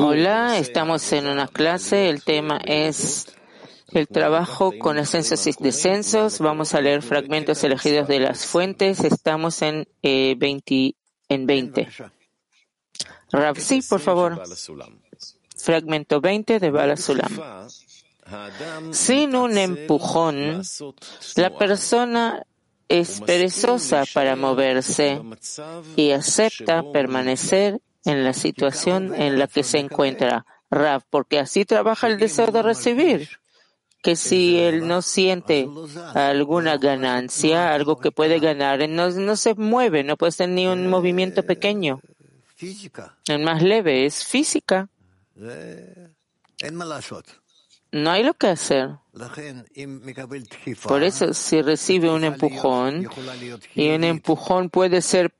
Hola, estamos en una clase. El tema es el trabajo con ascensos y descensos. Vamos a leer fragmentos elegidos de las fuentes. Estamos en, eh, 20, en 20. Rav, sí, por favor. Fragmento 20 de Bala Sulam. Sin un empujón, la persona es perezosa para moverse y acepta permanecer en la situación en la que se encuentra. Rav, porque así trabaja el deseo de recibir. Que si él no siente alguna ganancia, algo que puede ganar, no, no se mueve, no puede ser ni un movimiento pequeño. El más leve es física. No hay lo que hacer. Por eso, si recibe un empujón, y un empujón puede ser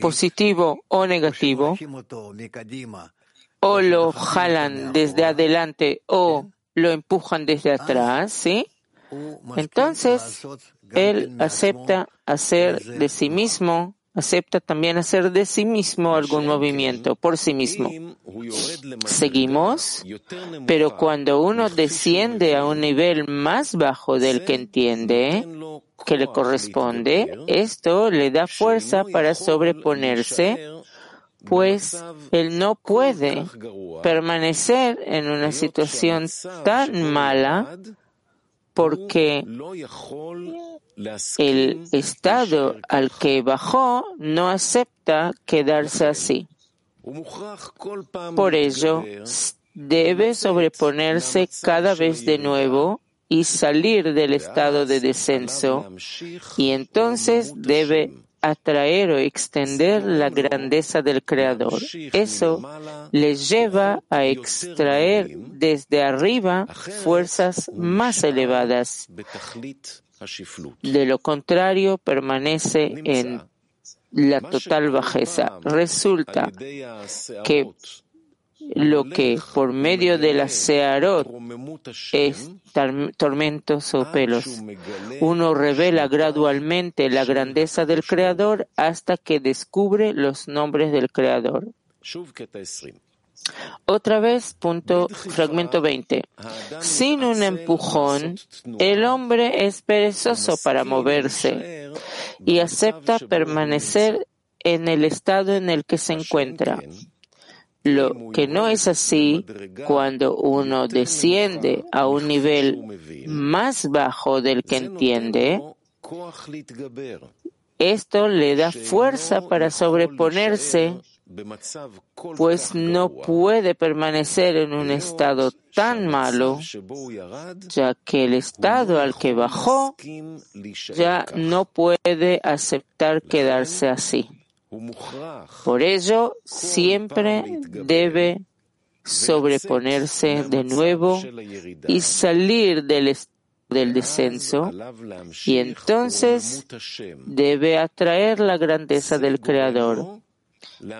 positivo o negativo, o lo jalan desde adelante o lo empujan desde atrás, ¿sí? Entonces, él acepta hacer de sí mismo, acepta también hacer de sí mismo algún movimiento por sí mismo. Seguimos, pero cuando uno desciende a un nivel más bajo del que entiende, que le corresponde, esto le da fuerza para sobreponerse, pues él no puede permanecer en una situación tan mala porque el estado al que bajó no acepta quedarse así. Por ello, debe sobreponerse cada vez de nuevo y salir del estado de descenso, y entonces debe atraer o extender la grandeza del Creador. Eso le lleva a extraer desde arriba fuerzas más elevadas. De lo contrario, permanece en la total bajeza. Resulta que lo que por medio de la Searot es tormentos o pelos. Uno revela gradualmente la grandeza del Creador hasta que descubre los nombres del Creador. Otra vez, punto, fragmento 20. Sin un empujón, el hombre es perezoso para moverse y acepta permanecer en el estado en el que se encuentra. Lo que no es así cuando uno desciende a un nivel más bajo del que entiende, esto le da fuerza para sobreponerse, pues no puede permanecer en un estado tan malo, ya que el estado al que bajó ya no puede aceptar quedarse así. Por ello, siempre debe sobreponerse de nuevo y salir del, del descenso. Y entonces debe atraer la grandeza del Creador.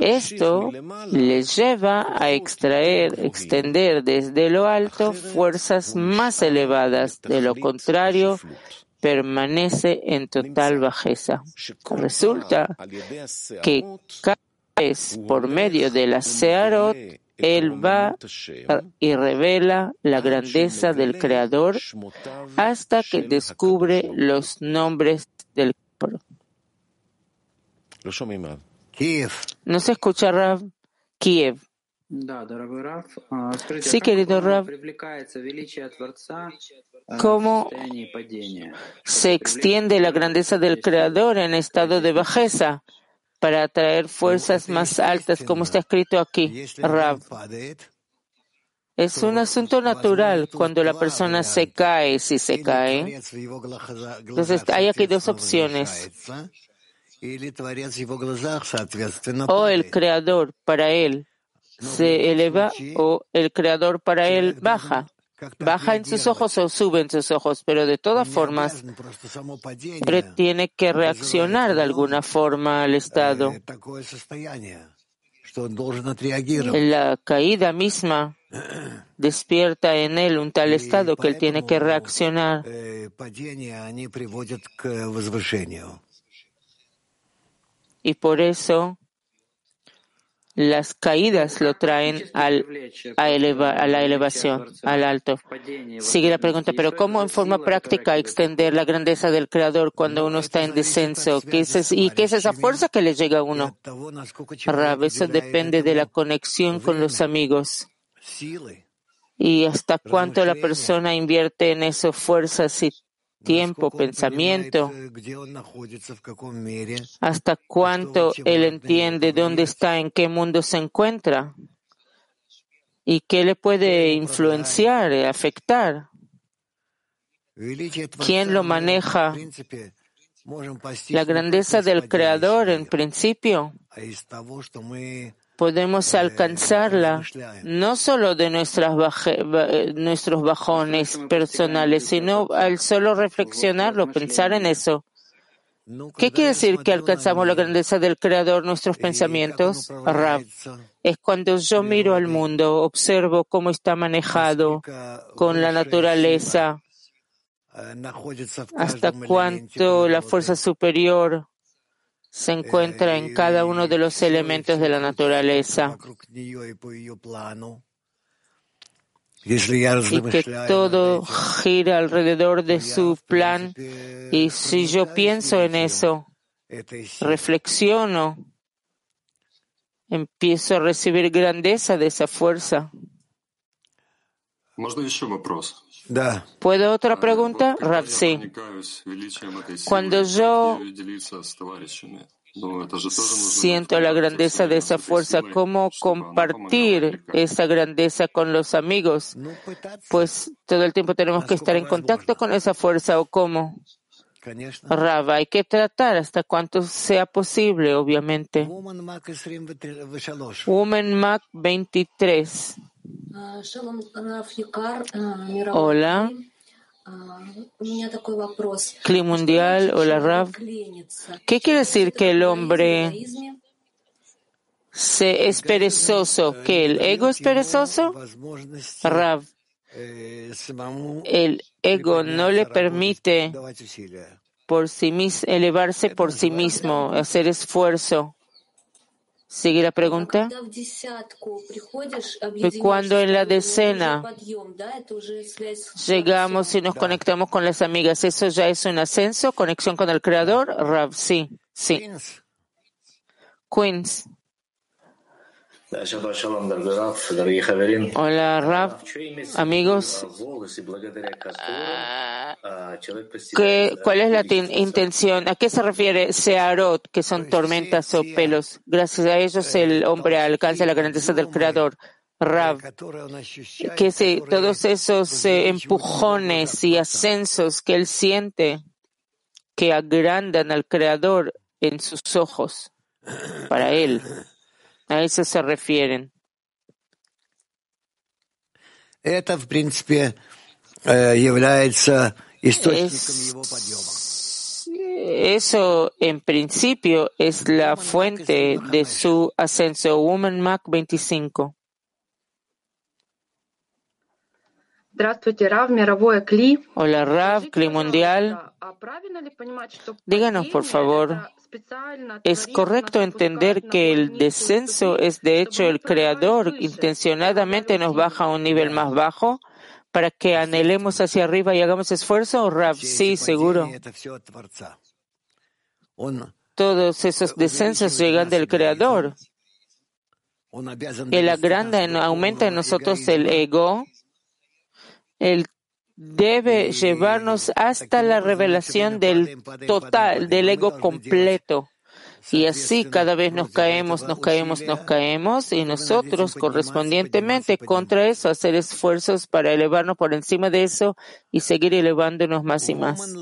Esto le lleva a extraer, extender desde lo alto fuerzas más elevadas. De lo contrario, permanece en total bajeza. Resulta que cada vez por medio de la Searot, él va y revela la grandeza del Creador hasta que descubre los nombres del Creador. No se escucha Rav Kiev. Sí, querido Rav, ¿cómo se extiende la grandeza del Creador en estado de bajeza para atraer fuerzas más altas, como está escrito aquí, Rav? Es un asunto natural cuando la persona se cae, si se cae. Entonces, hay aquí dos opciones. O el Creador para él se eleva o el creador para él baja. Baja en sus ojos o sube en sus ojos, pero de todas formas tiene que reaccionar de alguna forma al estado. La caída misma despierta en él un tal estado que él tiene que reaccionar. Y por eso Las caídas lo traen al, a, a, la elevación, al alto. Sigue la pregunta, pero ¿cómo en forma práctica extender la grandeza del Creador cuando uno está en descenso? ¿Qué es, ¿Y qué es esa fuerza que le llega a uno? Rab, eso depende de la conexión con los amigos. Y hasta cuánto la persona invierte en eso fuerzas y tiempo, pensamiento, hasta cuánto él entiende dónde está, en qué mundo se encuentra y qué le puede influenciar, afectar. ¿Quién lo maneja? La grandeza del Creador en principio podemos alcanzarla no solo de nuestras nuestros bajones personales, sino al solo reflexionarlo, pensar en eso. ¿Qué quiere decir que alcanzamos la grandeza del Creador nuestros pensamientos? Rab, es cuando yo miro al mundo, observo cómo está manejado con la naturaleza, hasta cuánto la fuerza superior se encuentra en cada uno de los elementos de la naturaleza y que todo gira alrededor de su plan. Y si yo pienso en eso, reflexiono, empiezo a recibir grandeza de esa fuerza. ¿Puedo otra pregunta? sí. Cuando yo siento la grandeza de esa fuerza, ¿cómo compartir esa grandeza con los amigos? Pues todo el tiempo tenemos que estar en contacto con esa fuerza o cómo. Rab, hay que tratar hasta cuanto sea posible, obviamente. Woman Mac 23. Hola. Cli mundial, hola Rav. ¿Qué quiere decir que el hombre se es perezoso? ¿Que el ego es perezoso? Rav, el ego no le permite por sí mismo, elevarse por sí mismo, hacer esfuerzo. ¿Sigue la pregunta? Cuando en la decena llegamos y nos conectamos con las amigas, ¿eso ya es un ascenso? ¿Conexión con el Creador? Rav, sí, sí. Queens. Hola, Rav, amigos. ¿Cuál es la intención? ¿A qué se refiere Searot, que son tormentas o pelos? Gracias a ellos el hombre alcanza la grandeza del Creador. Rav, que todos esos eh, empujones y ascensos que él siente, que agrandan al Creador en sus ojos, para él. A eso se refieren. Это, в принципе, является eso en principio es la fuente de su ascenso. Woman Mac 25. Hola Rav, Cli Mundial. Díganos, por favor, ¿es correcto entender que el descenso es de hecho el Creador intencionadamente nos baja a un nivel más bajo? para que anhelemos hacia arriba y hagamos esfuerzo? Rav, sí, seguro. Todos esos descensos llegan del Creador. Él agranda, aumenta en nosotros el ego. Él debe llevarnos hasta la revelación del total, del ego completo. Y así cada vez nos caemos, nos caemos, nos caemos y nosotros correspondientemente contra eso hacer esfuerzos para elevarnos por encima de eso y seguir elevándonos más y más.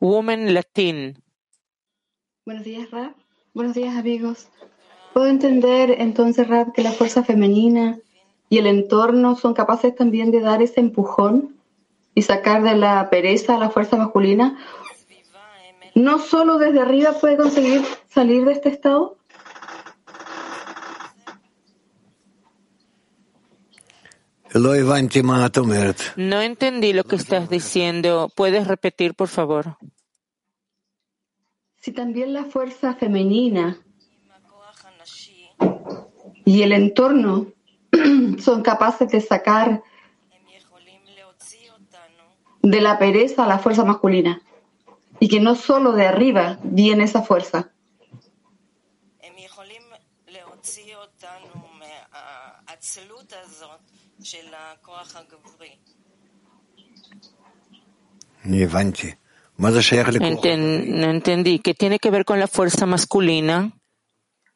Woman Latin. Buenos días, Rab. Buenos días, amigos. Puedo entender entonces, Rab, que la fuerza femenina y el entorno son capaces también de dar ese empujón y sacar de la pereza a la fuerza masculina no solo desde arriba puede conseguir salir de este estado? No entendí lo que estás diciendo. ¿Puedes repetir, por favor? Si también la fuerza femenina y el entorno son capaces de sacar de la pereza la fuerza masculina y que no solo de arriba viene esa fuerza. no entendí. ¿Qué tiene que ver con la fuerza masculina?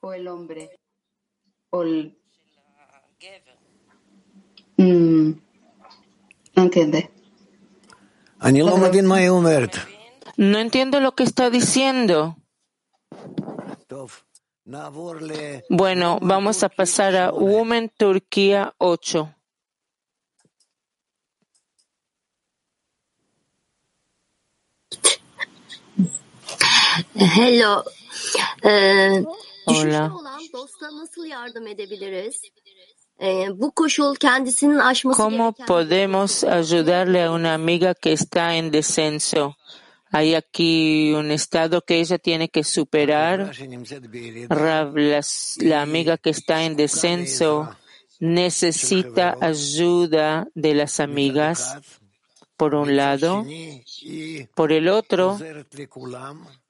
O el hombre. O el... Mm, no entiende. No entiendo lo que está diciendo. Bueno, vamos a pasar a Women Turquía 8. Hello. Ee, Hola. ¿Cómo podemos ayudarle a una amiga que está en descenso? Hay aquí un estado que ella tiene que superar. La amiga que está en descenso necesita ayuda de las amigas, por un lado. Por el otro,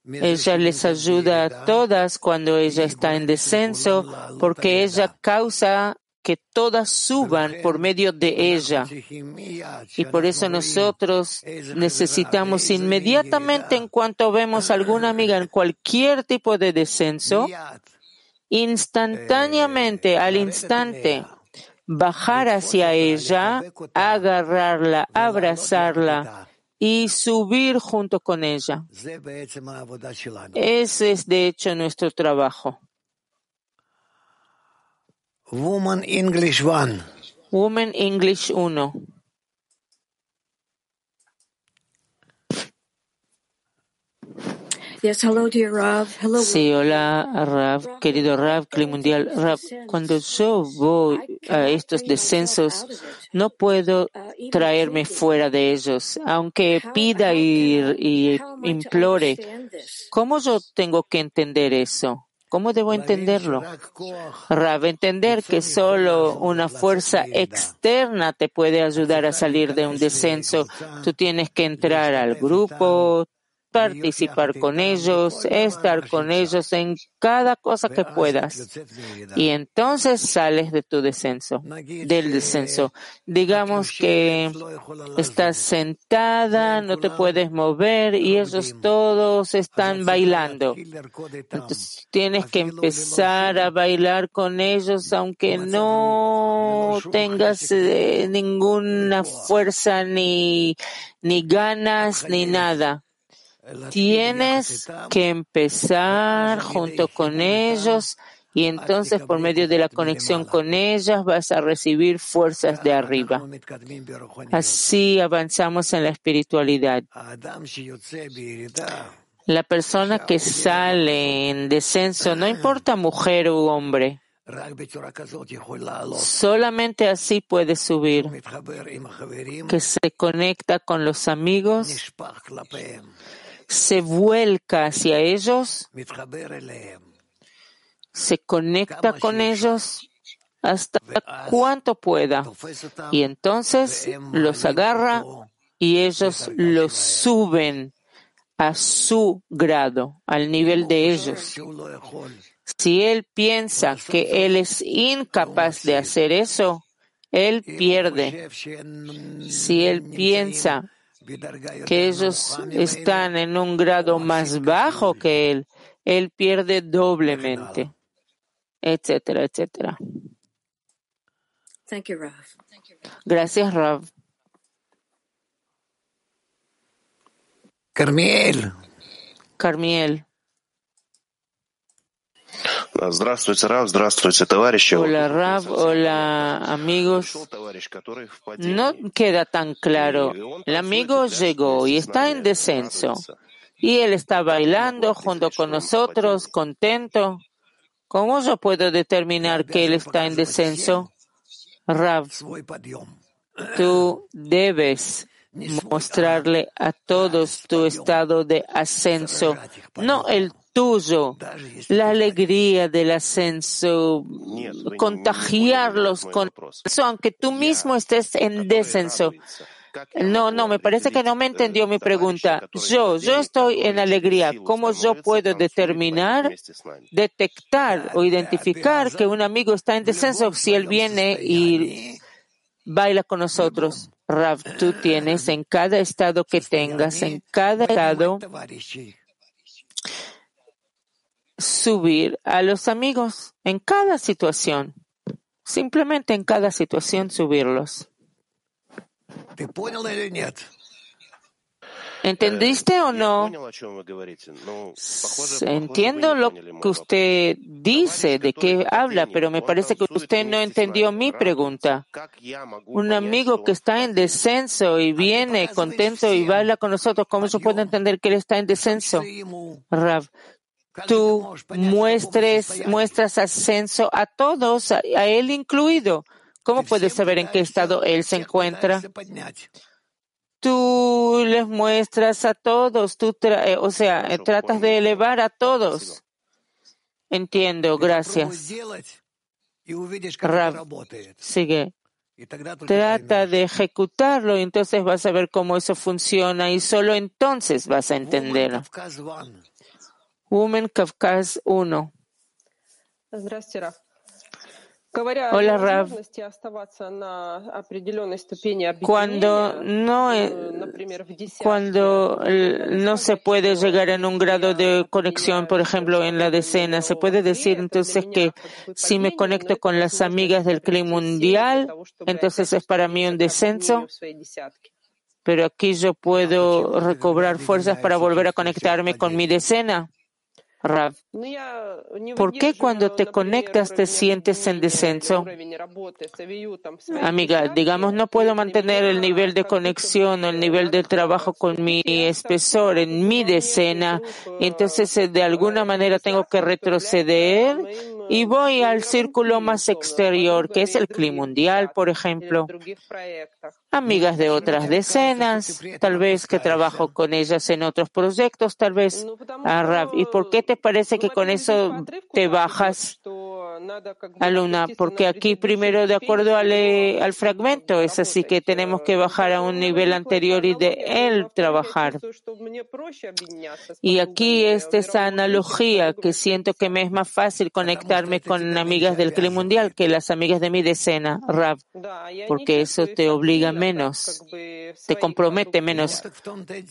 ella les ayuda a todas cuando ella está en descenso, porque ella causa que todas suban por medio de ella. Y por eso nosotros necesitamos inmediatamente, en cuanto vemos a alguna amiga en cualquier tipo de descenso, instantáneamente, al instante, bajar hacia ella, agarrarla, abrazarla y subir junto con ella. Ese es de hecho nuestro trabajo. Woman English One. Women English 1. Yes, hello, dear Rav. Hello. Sí, hola, Rav, querido Rav, Clima Mundial. Rav, cuando yo voy a estos descensos, no puedo traerme fuera de ellos, aunque pida y, y implore. ¿Cómo yo tengo que entender eso? ¿Cómo debo entenderlo? Rav, entender que solo una fuerza externa te puede ayudar a salir de un descenso. Tú tienes que entrar al grupo, participar con ellos, estar con ellos en cada cosa que puedas. Y entonces sales de tu descenso, del descenso. Digamos que estás sentada, no te puedes mover y ellos todos están bailando. Entonces tienes que empezar a bailar con ellos aunque no tengas eh, ninguna fuerza ni, ni ganas ni nada. Tienes que empezar junto con ellos y entonces por medio de la conexión con ellas vas a recibir fuerzas de arriba. Así avanzamos en la espiritualidad. La persona que sale en descenso, no importa mujer u hombre, solamente así puede subir, que se conecta con los amigos, se vuelca hacia ellos, se conecta con ellos hasta cuanto pueda y entonces los agarra y ellos los suben a su grado, al nivel de ellos. Si él piensa que él es incapaz de hacer eso, él pierde. Si él piensa que ellos están en un grado más bajo que él, él pierde doblemente, etcétera, etcétera. Thank you, Rav. Gracias, Rav. Carmiel. Carmiel. Здравствуйте, Рав, здравствуйте, товарищи. Hola, Rav. Hola, amigos. Товарищ, который в падении. No queda tan claro. El amigo llegó y está en descenso. Y él está bailando junto con nosotros, contento. ¿Cómo yo puedo determinar que él está en descenso? Rav, tú debes mostrarle a todos tu estado de ascenso, no el tuyo, la alegría del ascenso, contagiarlos con eso, aunque tú mismo estés en descenso. No, no, me parece que no me entendió mi pregunta. Yo, yo estoy en alegría. ¿Cómo yo puedo determinar, detectar o identificar que un amigo está en descenso si él viene y baila con nosotros? Rav, tú tienes en cada estado que tengas, en cada estado, subir a los amigos, en cada situación. Simplemente en cada situación subirlos. ¿Entendiste o no? Entiendo lo que usted dice, de qué habla, pero me parece que usted no entendió mi pregunta. Un amigo que está en descenso y viene contento y baila con nosotros, ¿cómo se puede entender que él está en descenso? Rav, tú muestres, muestras ascenso a todos, a él incluido. ¿Cómo puedes saber en qué estado él se encuentra? Tú les muestras a todos, tú eh, o sea, tratas de elevar a todos. Entiendo, gracias. Rav, sigue. Trata de ejecutarlo y entonces vas a ver cómo eso funciona y solo entonces vas a entender. Women Kafkas 1. Hola, Rav. Cuando no, cuando no se puede llegar en un grado de conexión, por ejemplo, en la decena, se puede decir entonces que si me conecto con las amigas del clima mundial, entonces es para mí un descenso. Pero aquí yo puedo recobrar fuerzas para volver a conectarme con mi decena. Rav, ¿por qué cuando te conectas te sientes en descenso? Amiga, digamos, no puedo mantener el nivel de conexión o el nivel de trabajo con mi espesor en mi decena, entonces eh, de alguna manera tengo que retroceder y voy al círculo más exterior, que es el clima mundial, por ejemplo. Amigas de otras decenas, tal vez que trabajo con ellas en otros proyectos, tal vez. Ah, ¿y por qué te parece que con eso te bajas, alumna? Porque aquí primero, de acuerdo al, eh, al fragmento, es así que tenemos que bajar a un nivel anterior y de él trabajar. Y aquí está esa analogía que siento que me es más fácil conectar con amigas del clima mundial que las amigas de mi decena, Rav, porque eso te obliga menos, te compromete menos.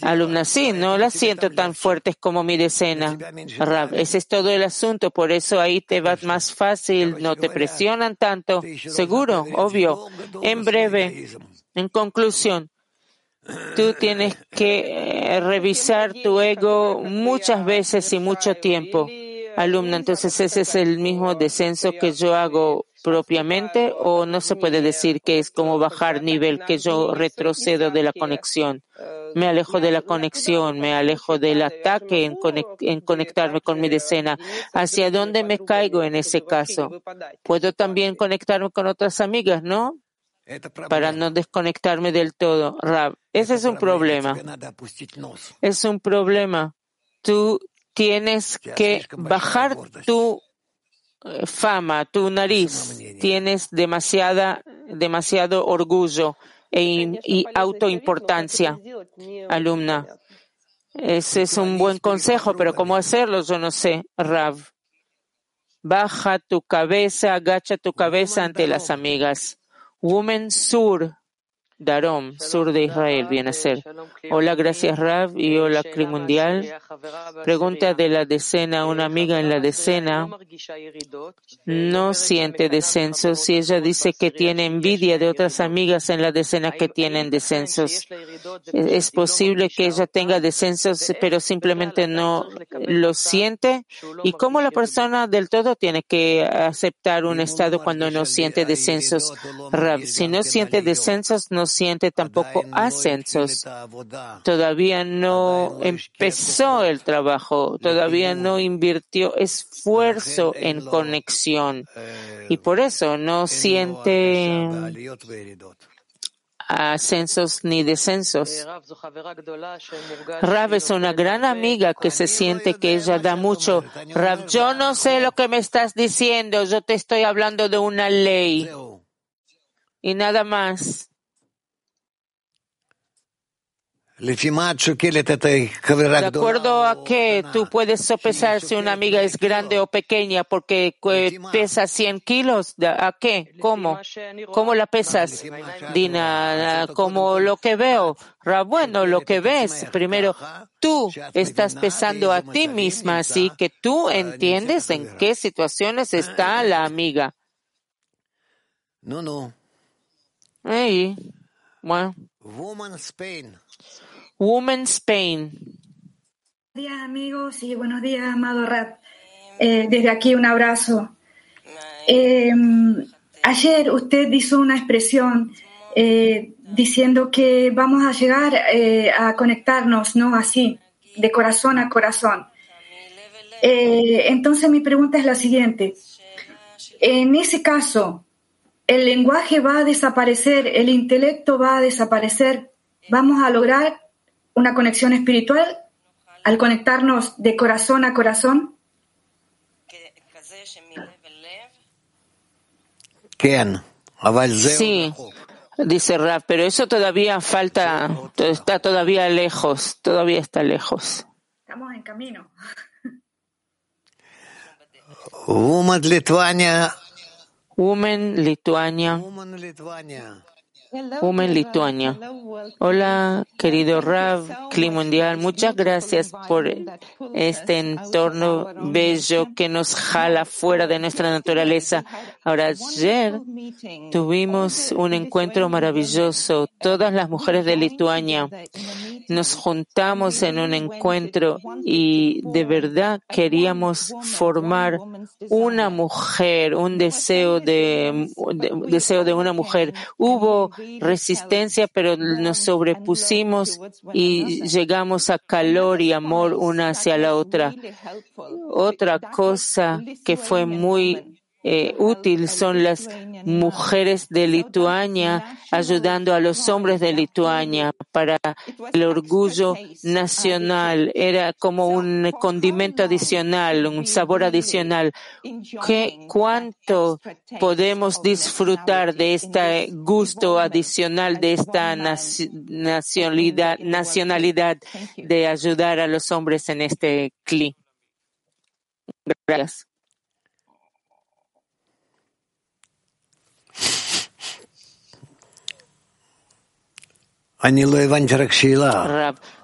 Alumna, sí, no las siento tan fuertes como mi decena, Rav. Ese es todo el asunto, por eso ahí te va más fácil, no te presionan tanto, seguro, obvio. En breve, en conclusión, Tú tienes que eh, revisar tu ego muchas veces y mucho tiempo alumna. Entonces, ese es el mismo descenso que yo hago propiamente o no se puede decir que es como bajar nivel, que yo retrocedo de la conexión. Me alejo de la conexión, me alejo del ataque en, conectarme con mi decena. ¿Hacia dónde me caigo en ese caso? Puedo también conectarme con otras amigas, ¿no? Para no desconectarme del todo. Rab, ese es un problema. Es un problema. Tú tienes que bajar tu fama, tu nariz. Tienes demasiada, demasiado orgullo e y autoimportancia, alumna. Ese es un buen consejo, pero ¿cómo hacerlo? Yo no sé, Rav. Baja tu cabeza, agacha tu cabeza ante las amigas. Woman Sur Darom, sur de Israel, ser. Hola, gracias Rav y hola Cri Mundial. Pregunta de la decena, una amiga en la decena no siente descensos si ella dice que tiene envidia de otras amigas en la decena que tienen descensos. Es posible que ella tenga descensos pero simplemente no lo siente. ¿Y cómo la persona del todo tiene que aceptar un estado cuando no siente descensos? Rav, si no siente descensos, no siente tampoco ascensos. Todavía no empezó el trabajo, todavía no invirtió esfuerzo en conexión y por eso no siente ascensos ni descensos. Rav es una gran amiga que se siente que ella da mucho. Rav, yo no sé lo que me estás diciendo, yo te estoy hablando de una ley y nada más. De acuerdo a que tú puedes sopesar si una amiga es grande o pequeña porque pesa 100 kilos. ¿A qué? ¿Cómo? ¿Cómo la pesas? Dina, como lo que veo. Bueno, lo que ves. Primero, tú estás pesando a ti misma, así que tú entiendes en qué situaciones está la amiga. No, no. Ahí. Bueno. Woman Spain. Woman Spain. Buenos días amigos y buenos días amado Rat. Eh, desde aquí un abrazo. Eh, ayer usted hizo una expresión eh, diciendo que vamos a llegar a conectarnos, ¿no? Así, de corazón a corazón. entonces mi pregunta es la siguiente. En ese caso, el lenguaje va a desaparecer, el intelecto va a desaparecer, vamos a lograr una conexión espiritual al conectarnos de corazón a corazón? Sí, dice Raf, pero eso todavía falta, está todavía lejos, todavía está lejos. Estamos en camino. Woman Lituania. Woman Lituania. Women Lituania. Hola, querido Rav, Clima Mundial. Muchas gracias por este entorno bello que nos jala fuera de nuestra naturaleza. Ahora, ayer tuvimos un encuentro maravilloso. Todas las mujeres de Lituania nos juntamos en un encuentro y de verdad queríamos formar una mujer, un deseo de, deseo de una mujer. Hubo resistencia, pero nos sobrepusimos y llegamos a calor y amor una hacia la otra. Otra cosa que fue muy eh, útil son las mujeres de Lituania ayudando a los hombres de Lituania para el orgullo nacional. Era como un condimento adicional, un sabor adicional. ¿Qué, ¿Cuánto podemos disfrutar de este gusto adicional, de esta nacionalidad, nacionalidad de ayudar a los hombres en este clima? Gracias.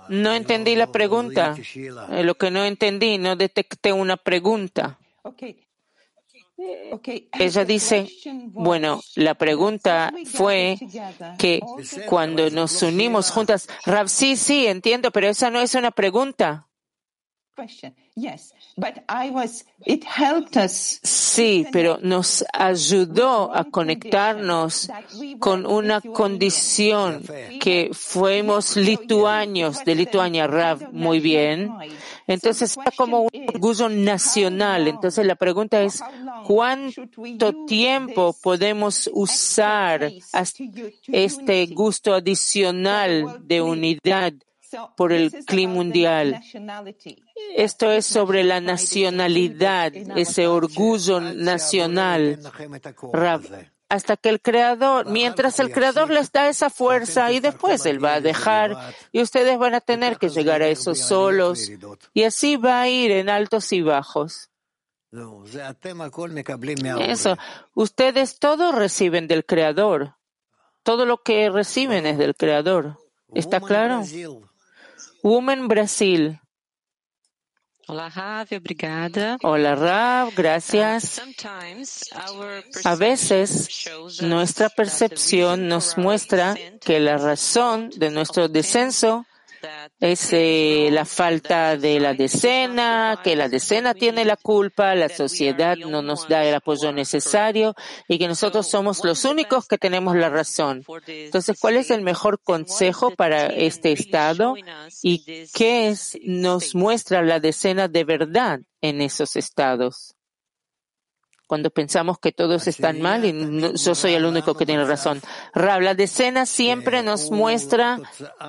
No entendí la pregunta. Eh, lo que no entendí, no detecté una pregunta. Ella dice, bueno, la pregunta fue que cuando nos unimos juntas, Rab, sí, sí, entiendo, pero esa no es una pregunta. Sí, pero nos ayudó a conectarnos con una condición que fuimos lituanos de Lituania, Rav, muy bien. Entonces era como un orgullo nacional. Entonces la pregunta es, ¿cuánto tiempo podemos usar este gusto adicional de unidad por el clima mundial. Esto es sobre la nacionalidad, ese orgullo nacional. hasta que el creador, mientras el creador les da esa fuerza y después él va a dejar y ustedes van a tener que llegar a eso solos y así va a ir en altos y bajos. Eso, ustedes todos reciben del creador. Todo lo que reciben es del creador. ¿Está claro? Woman Brasil. Hola, Rav, obrigada. Hola, Rav, gracias. A veces nuestra percepción nos muestra que la razón de nuestro descenso es eh, la falta de la decena, que la decena tiene la culpa, la sociedad no nos da el apoyo necesario y que nosotros somos los únicos que tenemos la razón. Entonces, ¿cuál es el mejor consejo para este estado y qué nos muestra la decena de verdad en esos estados? Cuando pensamos que todos están mal y no- yo soy el único que tiene razón. Rab, la decena siempre nos muestra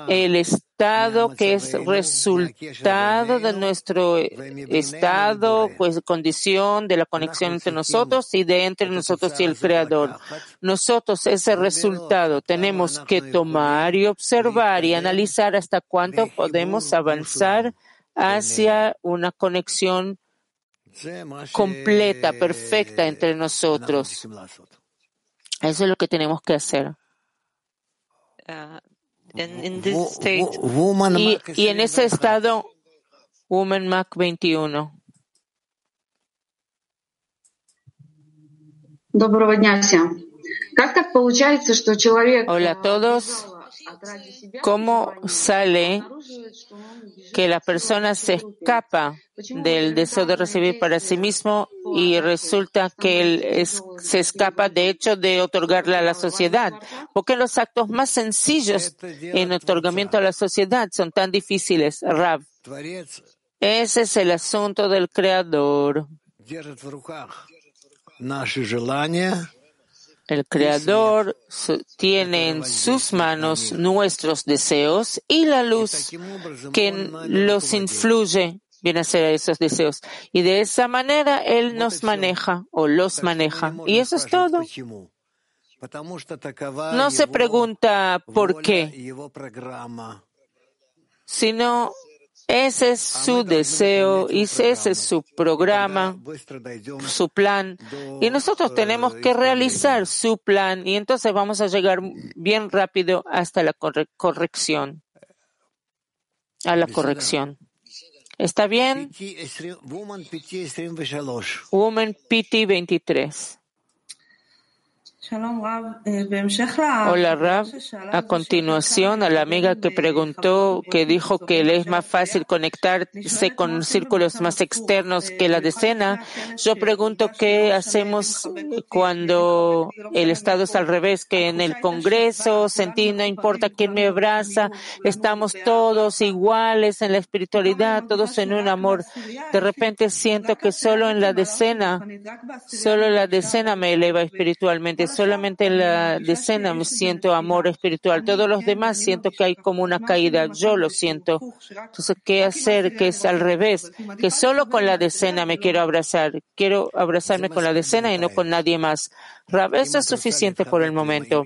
el estado que es resultado de nuestro estado, pues condición de la conexión entre nosotros y de entre nosotros y el Creador. Nosotros ese resultado tenemos que tomar y observar y analizar hasta cuánto podemos avanzar hacia una conexión completa, perfecta entre nosotros. Eso es lo que tenemos que hacer. Y, y, en ese estado, Woman Mac 21. Hola a todos. ¿Cómo sale que la persona se escapa del deseo de recibir para sí mismo y resulta que se escapa de hecho de otorgarla a la sociedad? porque los actos más sencillos en otorgamiento a la sociedad son tan difíciles, Rab? Ese es el asunto del Creador. El Creador tiene en sus manos nuestros deseos y la luz que los influye viene a ser esos deseos. Y de esa manera Él nos maneja o los maneja. Y eso es todo. No se pregunta por qué, sino ese es su deseo y ese es su programa, su plan. Y nosotros tenemos que realizar su plan y entonces vamos a llegar bien rápido hasta la corrección. A la corrección. ¿Está bien? Woman PT 23. Hola Rab. A continuación, a la amiga que preguntó, que dijo que le es más fácil conectarse con círculos más externos que la decena, yo pregunto qué hacemos cuando el estado es al revés, que en el Congreso sentí no importa quién me abraza, estamos todos iguales en la espiritualidad, todos en un amor. De repente siento que solo en la decena, solo en la decena me eleva espiritualmente, solamente en la decena me siento amor espiritual. Todos los demás siento que hay como una caída. Yo lo siento. Entonces, ¿qué hacer? Que es al revés. Que solo con la decena me quiero abrazar. Quiero abrazarme con la decena y no con nadie más. Rab, eso es suficiente por el momento.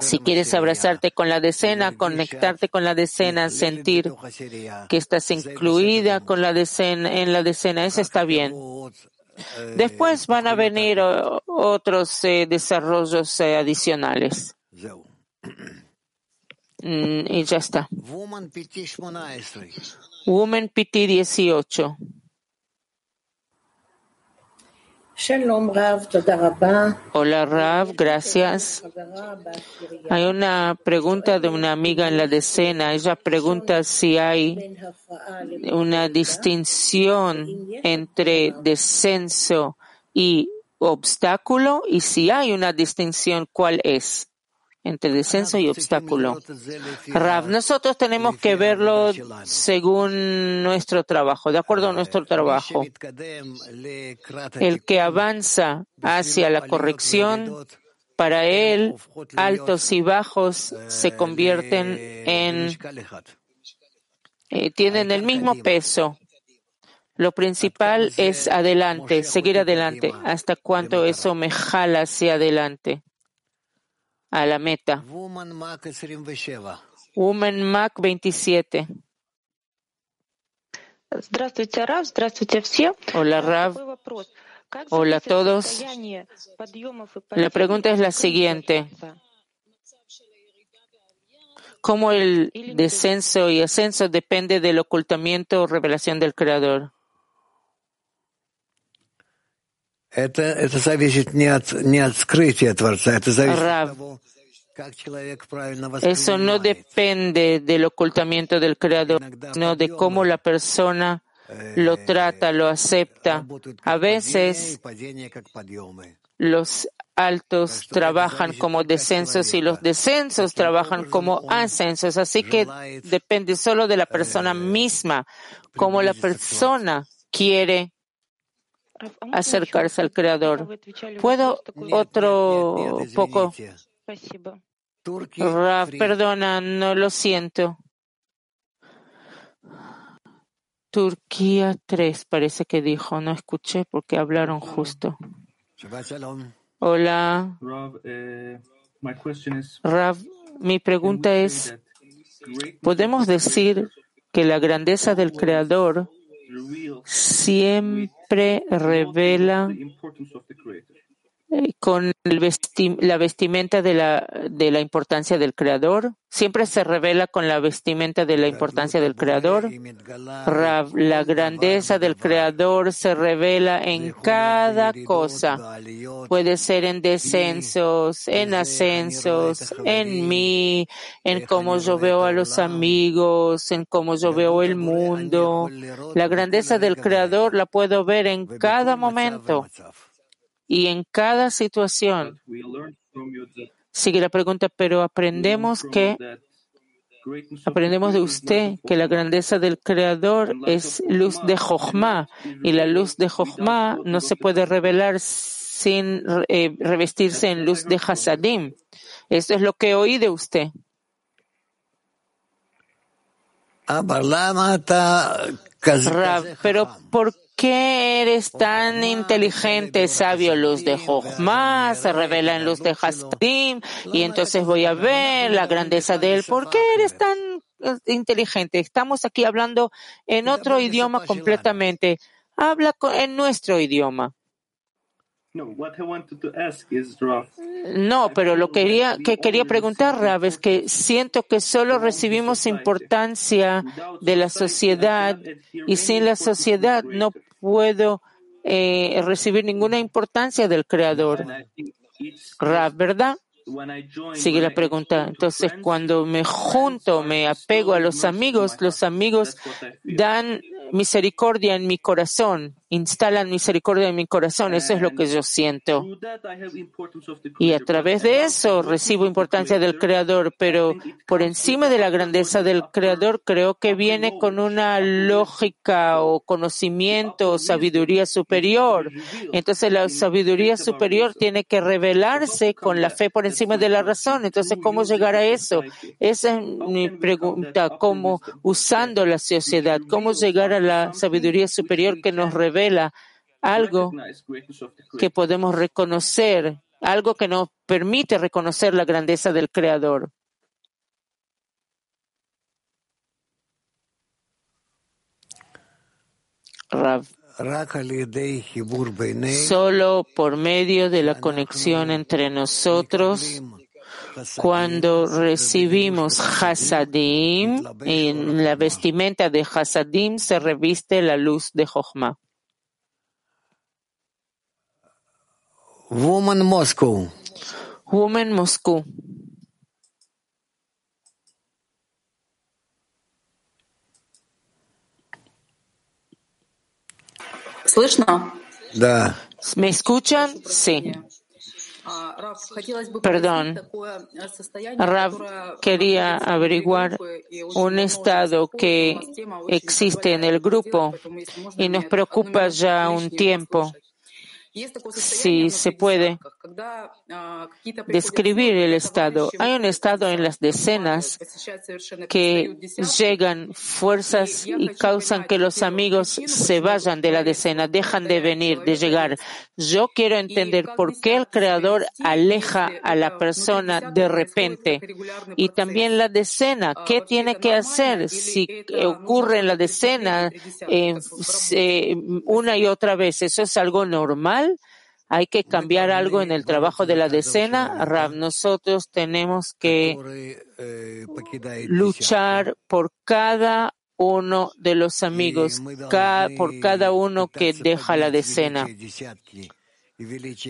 Si quieres abrazarte con la decena, conectarte con la decena, sentir que estás incluida con la decena, en la decena, eso está bien. Después van a venir otros eh, desarrollos eh, adicionales. Mm, y ya está. Woman PT 18. Hola Rav, gracias. Hay una pregunta de una amiga en la decena. Ella pregunta si hay una distinción entre descenso y obstáculo y si hay una distinción, ¿cuál es? Entre descenso y obstáculo. Rav, nosotros tenemos que verlo según nuestro trabajo, de acuerdo a nuestro trabajo. El que avanza hacia la corrección, para él, altos y bajos se convierten en, eh, tienen el mismo peso. Lo principal es adelante, seguir adelante, hasta cuánto eso me jala hacia adelante, a la meta. Woman Mac 27. Woman Mac 27. Здравствуйте, Рав. Здравствуйте все. Hola Rav. Такой вопрос. Как Hola a зависит todos. состояние подъемов и La pregunta es la siguiente. ¿Cómo el descenso y ascenso depende del ocultamiento o revelación del Creador? Eso no depende del ocultamiento del Creador, sino de cómo la persona lo trata, lo acepta. A veces los altos trabajan como descensos y los descensos trabajan como ascensos. Así que depende solo de la persona misma, cómo la persona quiere acercarse al Creador. ¿Puedo otro poco? Rav, perdona, no lo siento. Turquía 3 parece que dijo, no escuché porque hablaron justo. Hola. Rav, mi pregunta es, ¿podemos decir que la grandeza del Creador siempre revela con la vestimenta de la, de la importancia del Creador? ¿Siempre se revela con la vestimenta de la importancia del Creador? La grandeza del Creador se revela en cada cosa. Puede ser en descensos, en ascensos, en mí, en cómo yo veo a los amigos, en cómo yo veo el mundo. La grandeza del Creador la puedo ver en cada momento y en cada situación. Sigue la pregunta, pero aprendemos que aprendemos de usted que la grandeza del Creador es luz de Jochma y la luz de Jochma no se puede revelar sin eh, revestirse en luz de Hasadim. Esto es lo que oí de usted. pero ¿por qué eres tan inteligente, sabio? Luz de Jochma se revela en luz de Hasadim y entonces voy a ver la grandeza de él. ¿Por qué eres tan eh, inteligente? Estamos aquí hablando en otro idioma completamente. Habla en nuestro idioma. No, pero lo quería, que quería preguntar, Rab, es que siento que solo recibimos importancia de la sociedad y sin la sociedad no puedo eh, recibir ninguna importancia del Creador. ¿verdad? Sigue la pregunta. Entonces, cuando me junto, me apego a los amigos, los amigos dan misericordia en mi corazón, instalan misericordia en mi corazón, eso es lo que yo siento. Y a través de eso recibo importancia del Creador, pero por encima de la grandeza del Creador creo que viene con una lógica o conocimiento o sabiduría superior. Entonces la sabiduría superior tiene que revelarse con la fe por encima de la razón. Entonces, ¿cómo llegar a eso? Esa es mi pregunta, ¿cómo usando la sociedad? ¿Cómo llegar a la sabiduría superior que nos revela algo que podemos reconocer, algo que nos permite reconocer la grandeza del Creador. Solo por medio de la conexión entre nosotros cuando recibimos Hasadim, en la vestimenta de Hasadim se reviste la luz de Jochma. Woman Moscow. Woman Moscú. ¿Слышно? Да. ¿Me escuchan? Sí. Perdón, Rav quería averiguar un estado que existe en el grupo y nos preocupa ya un tiempo si se puede describir el estado. Hay un estado en las decenas que llegan fuerzas y causan que los amigos se vayan de la decena, dejan de venir, de llegar. Yo quiero entender por qué el Creador aleja a la persona de repente. Y también la decena, ¿qué tiene que hacer si ocurre en la decena eh, una y otra vez? ¿Eso es algo normal? Hay que cambiar algo en el trabajo de la decena, Rab, nosotros tenemos que luchar por cada uno de los amigos, por cada uno que deja la decena.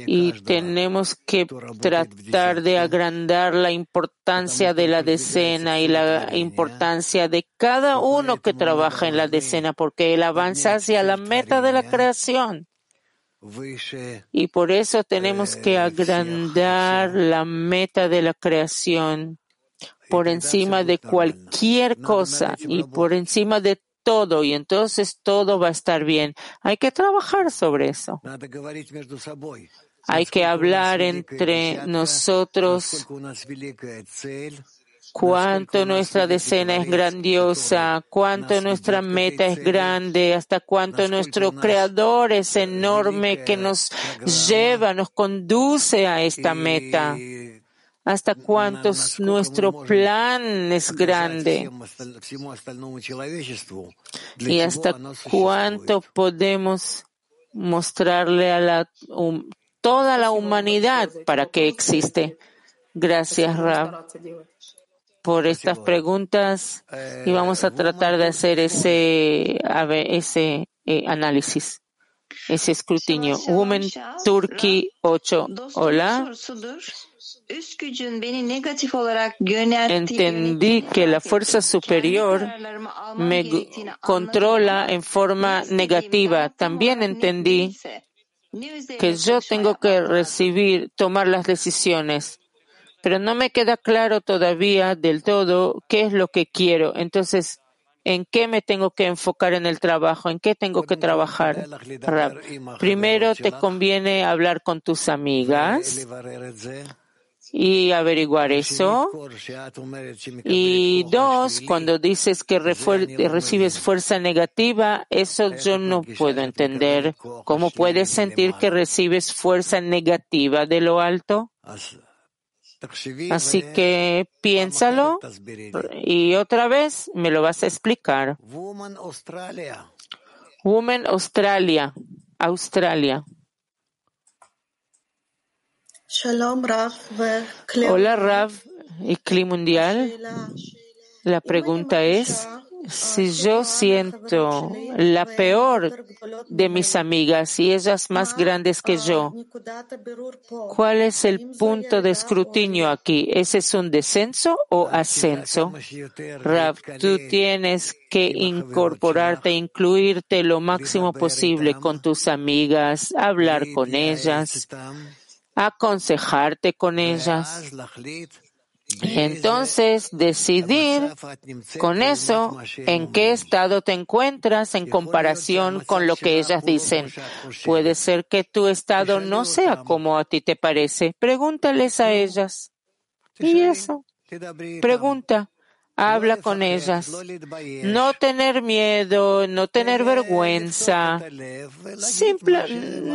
Y tenemos que tratar de agrandar la importancia de la decena y la importancia de cada uno que trabaja en la decena, porque él avanza hacia la meta de la creación. Y por eso tenemos que agrandar la meta de la creación por encima de cualquier cosa y por encima de todo y entonces todo va a estar bien. Hay que trabajar sobre eso. Hay que hablar entre nosotros cuánto nuestra decena es grandiosa, cuánto nuestra meta es grande, hasta cuánto nuestro creador es enorme que nos lleva, nos conduce a esta meta, hasta cuánto nuestro plan es grande. Y hasta cuánto podemos mostrarle a la, toda la humanidad para que existe. Gracias, Rab por estas preguntas y vamos a tratar de hacer ese, ese eh, análisis, ese escrutinio. Women Turkey 8. Hola. Entendí que la fuerza superior me controla en forma negativa. También entendí que yo tengo que recibir, tomar las decisiones pero no me queda claro todavía del todo qué es lo que quiero. Entonces, ¿en qué me tengo que enfocar en el trabajo? ¿En qué tengo que trabajar? Primero, te conviene hablar con tus amigas y averiguar eso. Y dos, cuando dices que recibes fuerza negativa, eso yo no puedo entender. ¿Cómo puedes sentir que recibes fuerza negativa de lo alto? Así que piénsalo y otra vez me lo vas a explicar. Woman Australia, Australia. Hola Rav. Y Cli Mundial. La pregunta es, si yo siento la peor de mis amigas y ellas más grandes que yo, ¿cuál es el punto de escrutinio aquí? ¿Ese es un descenso o ascenso? Rav, tú tienes que incorporarte, incluirte lo máximo posible con tus amigas, hablar con ellas, aconsejarte con ellas entonces, decidir con eso en qué estado te encuentras en comparación con lo que ellas dicen. Puede ser que tu estado no sea como a ti te parece. Pregúntales a ellas. Y eso. Pregunta habla con ellas. No tener miedo, no tener vergüenza.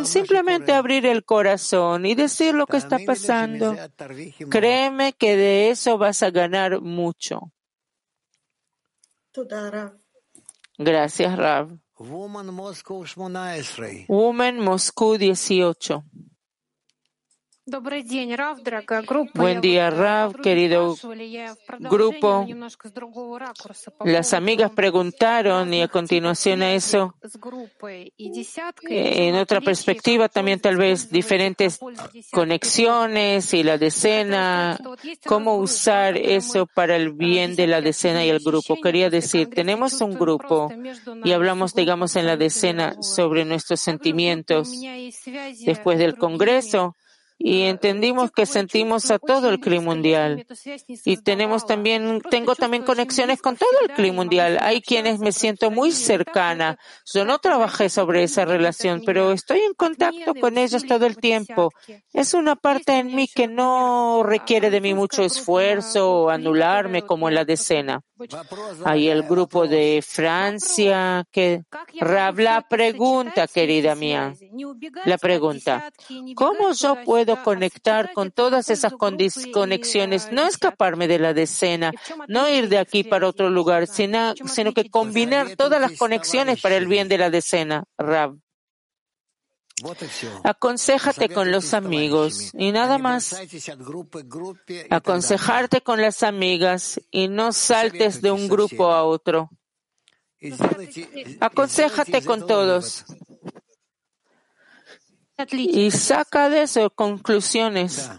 simplemente abrir el corazón y decir lo que está pasando. Créeme que de eso vas a ganar mucho. Gracias, Rav. Woman Moscú 18. Buen día, Rav, querido grupo. Las amigas preguntaron y a continuación a eso, en otra perspectiva también tal vez diferentes conexiones y la decena, cómo usar eso para el bien de la decena y el grupo. Quería decir, tenemos un grupo y hablamos, digamos, en la decena sobre nuestros sentimientos después del Congreso y entendimos que sentimos a todo el clima mundial. Y tenemos también, tengo también conexiones con todo el clima mundial. Hay quienes me siento muy cercana. Yo no trabajé sobre esa relación, pero estoy en contacto con ellos todo el tiempo. Es una parte en mí que no requiere de mí mucho esfuerzo o anularme como en la decena. Hay el grupo de Francia que la pregunta, querida mía. La pregunta, ¿cómo yo puedo conectar con todas esas conexiones? No escaparme de la decena, no ir de aquí para otro lugar, sino, sino que combinar todas las conexiones para el bien de la decena, Rab. Aconsejate con los amigos y nada más. Aconsejarte con las amigas y no saltes de un grupo a otro. Aconsejate con todos. Y saca de eso conclusiones.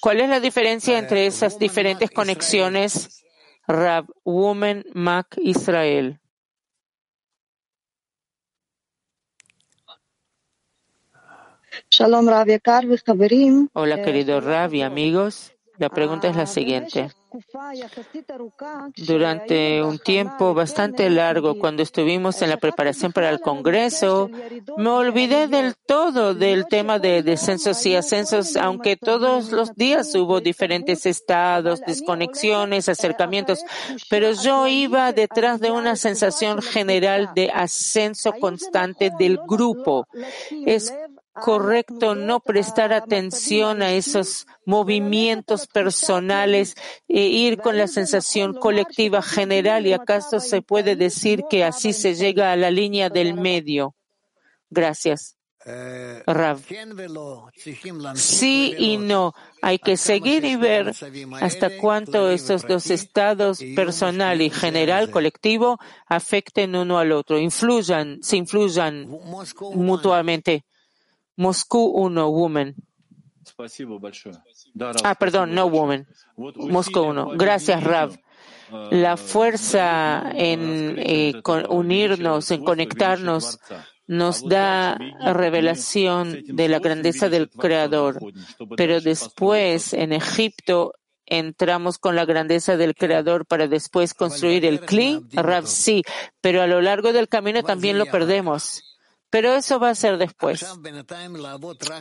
¿Cuál es la diferencia entre esas diferentes conexiones? Rab, Woman, Mac, Israel. Hola, querido Rab y amigos. La pregunta es la siguiente. Durante un tiempo bastante largo, cuando estuvimos en la preparación para el Congreso, me olvidé del todo del tema de descensos y ascensos, aunque todos los días hubo diferentes estados, desconexiones, acercamientos, pero yo iba detrás de una sensación general de ascenso constante del grupo. Es correcto no prestar atención a esos movimientos personales e ir con la sensación colectiva general y acaso se puede decir que así se llega a la línea del medio. Gracias. Rav. Sí y no. Hay que seguir y ver hasta cuánto estos dos estados, personal y general, colectivo, afecten uno al otro, influyan, se influyan mutuamente. Moscú 1, woman. Ah, perdón, no woman. Moscú 1. Gracias, Rav. La fuerza en eh, unirnos, en conectarnos, nos da revelación de la grandeza del Creador. Pero después, en Egipto, entramos con la grandeza del Creador para después construir el Kli. Rav, sí, pero a lo largo del camino también lo perdemos. Pero eso va a ser después.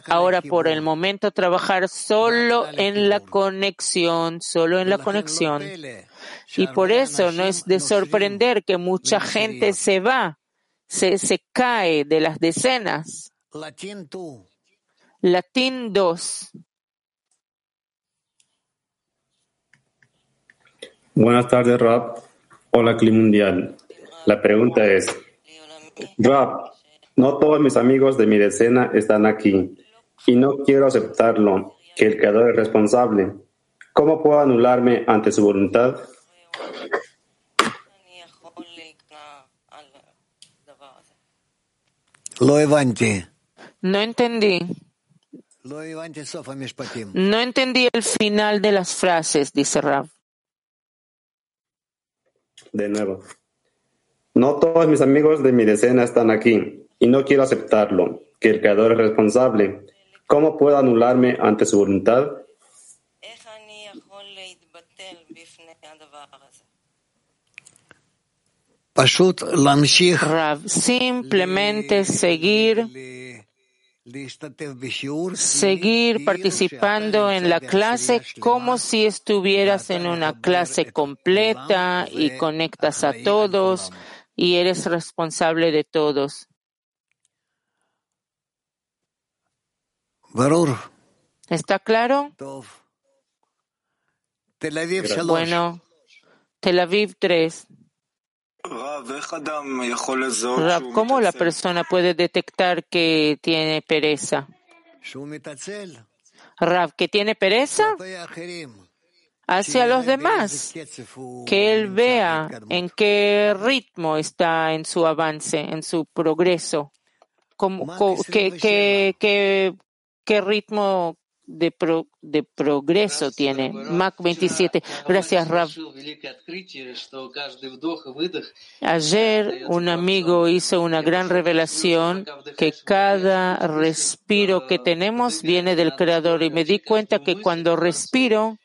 Ahora, por el momento, trabajar solo en la conexión, solo en la conexión. Y por eso no es de sorprender que mucha gente se va, se, cae de las decenas. Latín 2. Buenas tardes, Rap. Hola, Clima Mundial. La pregunta es, Rap, no todos mis amigos de mi decena están aquí y no quiero aceptarlo, que el creador es responsable. ¿Cómo puedo anularme ante su voluntad? No entendí. No entendí el final de las frases, dice Rav. De nuevo. No todos mis amigos de mi decena están aquí y no quiero aceptarlo, que el Creador es responsable. ¿Cómo puedo anularme ante su voluntad? Rav, simplemente seguir seguir participando en la clase como si estuvieras en una clase completa y conectas a todos y eres responsable de todos. ¿Está claro? Bueno, Tel Aviv 3. ¿cómo la persona puede detectar que tiene pereza? Rav, ¿que tiene pereza? Hacia los demás, que él vea en qué ritmo está en su avance, en su progreso, qué, qué ritmo de, pro, de progreso tiene. Mac 27. Gracias, Rav. Ayer un amigo hizo una gran revelación que cada respiro que tenemos viene del Creador y me di cuenta que cuando respiro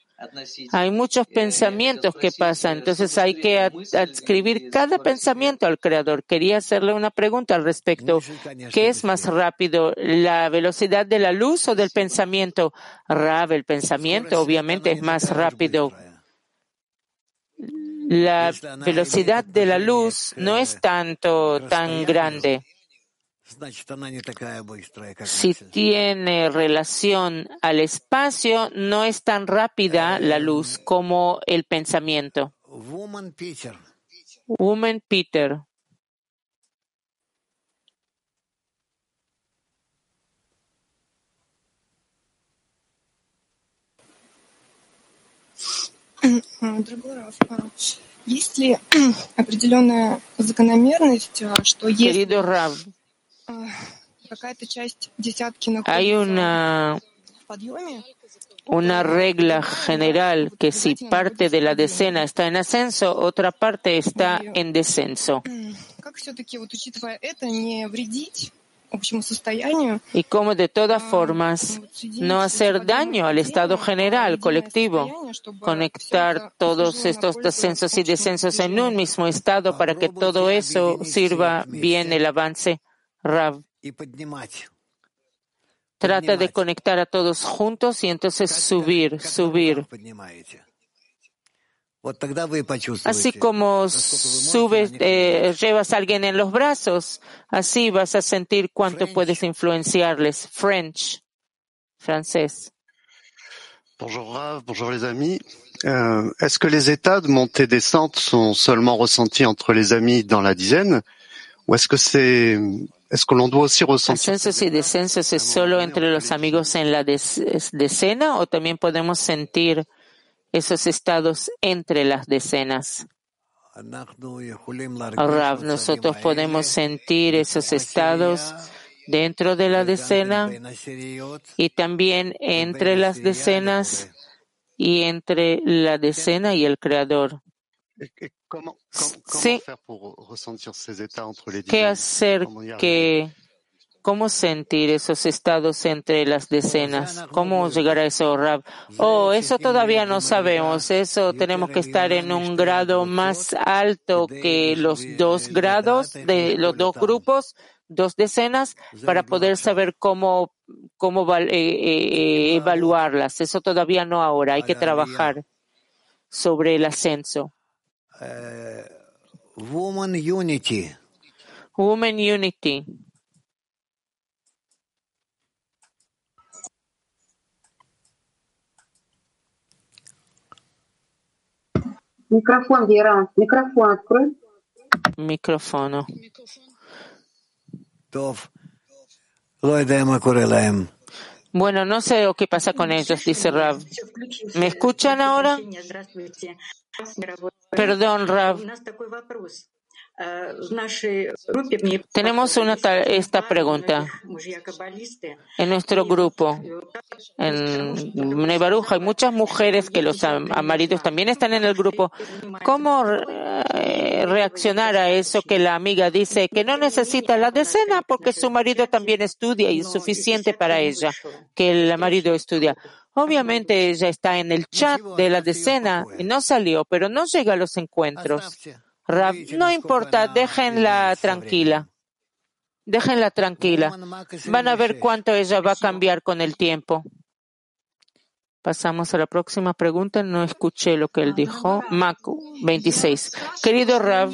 hay muchos pensamientos que pasan, entonces hay que adscribir cada pensamiento al Creador. Quería hacerle una pregunta al respecto. ¿Qué es más rápido, la velocidad de la luz o del pensamiento? Rab, el pensamiento obviamente es más rápido. La velocidad de la luz no es tanto tan grande. Si tiene relación al espacio, no es tan rápida la luz como el pensamiento. Woman Peter. Woman Peter. Querido Rav, hay una, una regla general que si parte de la decena está en ascenso, otra parte está en descenso. Y como de todas formas no hacer daño al estado general, colectivo, conectar todos estos ascensos y descensos en un mismo estado para que todo eso sirva bien el avance. Rav trata de conectar a todos juntos y entonces subir, subir. Así como subes, eh, llevas a alguien en los brazos, así vas a sentir cuánto puedes influenciarles. French, francés. Bonjour Rav, bonjour les amis. Euh, que les états de montée descente sont seulement ressentis entre les amis dans la dizaine ou est-ce que c'est Ascensos y descensos es solo entre los amigos en la decena o también podemos sentir esos estados entre las decenas. Rab, nosotros podemos sentir esos estados dentro de la decena y también entre las decenas y entre la decena y el creador. Sí. ¿Qué hacer que, cómo sentir esos estados entre las decenas? ¿Cómo llegar a eso, Rab? Oh, eso todavía no sabemos. Eso tenemos que estar en un grado más alto que los dos grados de los dos grupos, dos decenas, para poder saber cómo, cómo val- eh, eh, evaluarlas. Eso todavía no ahora. Hay que trabajar sobre el ascenso. Uh, woman unity. Woman unity. Microphone, Vera. Microphone, открой. Microfono. Microfono. Tov. Lo. Bueno, no sé qué pasa con ellos, dice Rab. ¿Me escuchan ahora? Perdón, Rab. Tenemos una esta pregunta en nuestro grupo. En Nebaruja hay muchas mujeres que los maridos también están en el grupo. ¿Cómo eh, reaccionar a eso que la amiga dice que no necesita la decena porque su marido también estudia y es suficiente para ella que el marido estudia? Obviamente ella está en el chat de la decena y no salió, pero no llega a los encuentros. No importa, déjenla tranquila. Déjenla tranquila. Van a ver cuánto ella va a cambiar con el tiempo. Pasamos a la próxima pregunta. No escuché lo que él dijo. Macu 26. Querido Rav,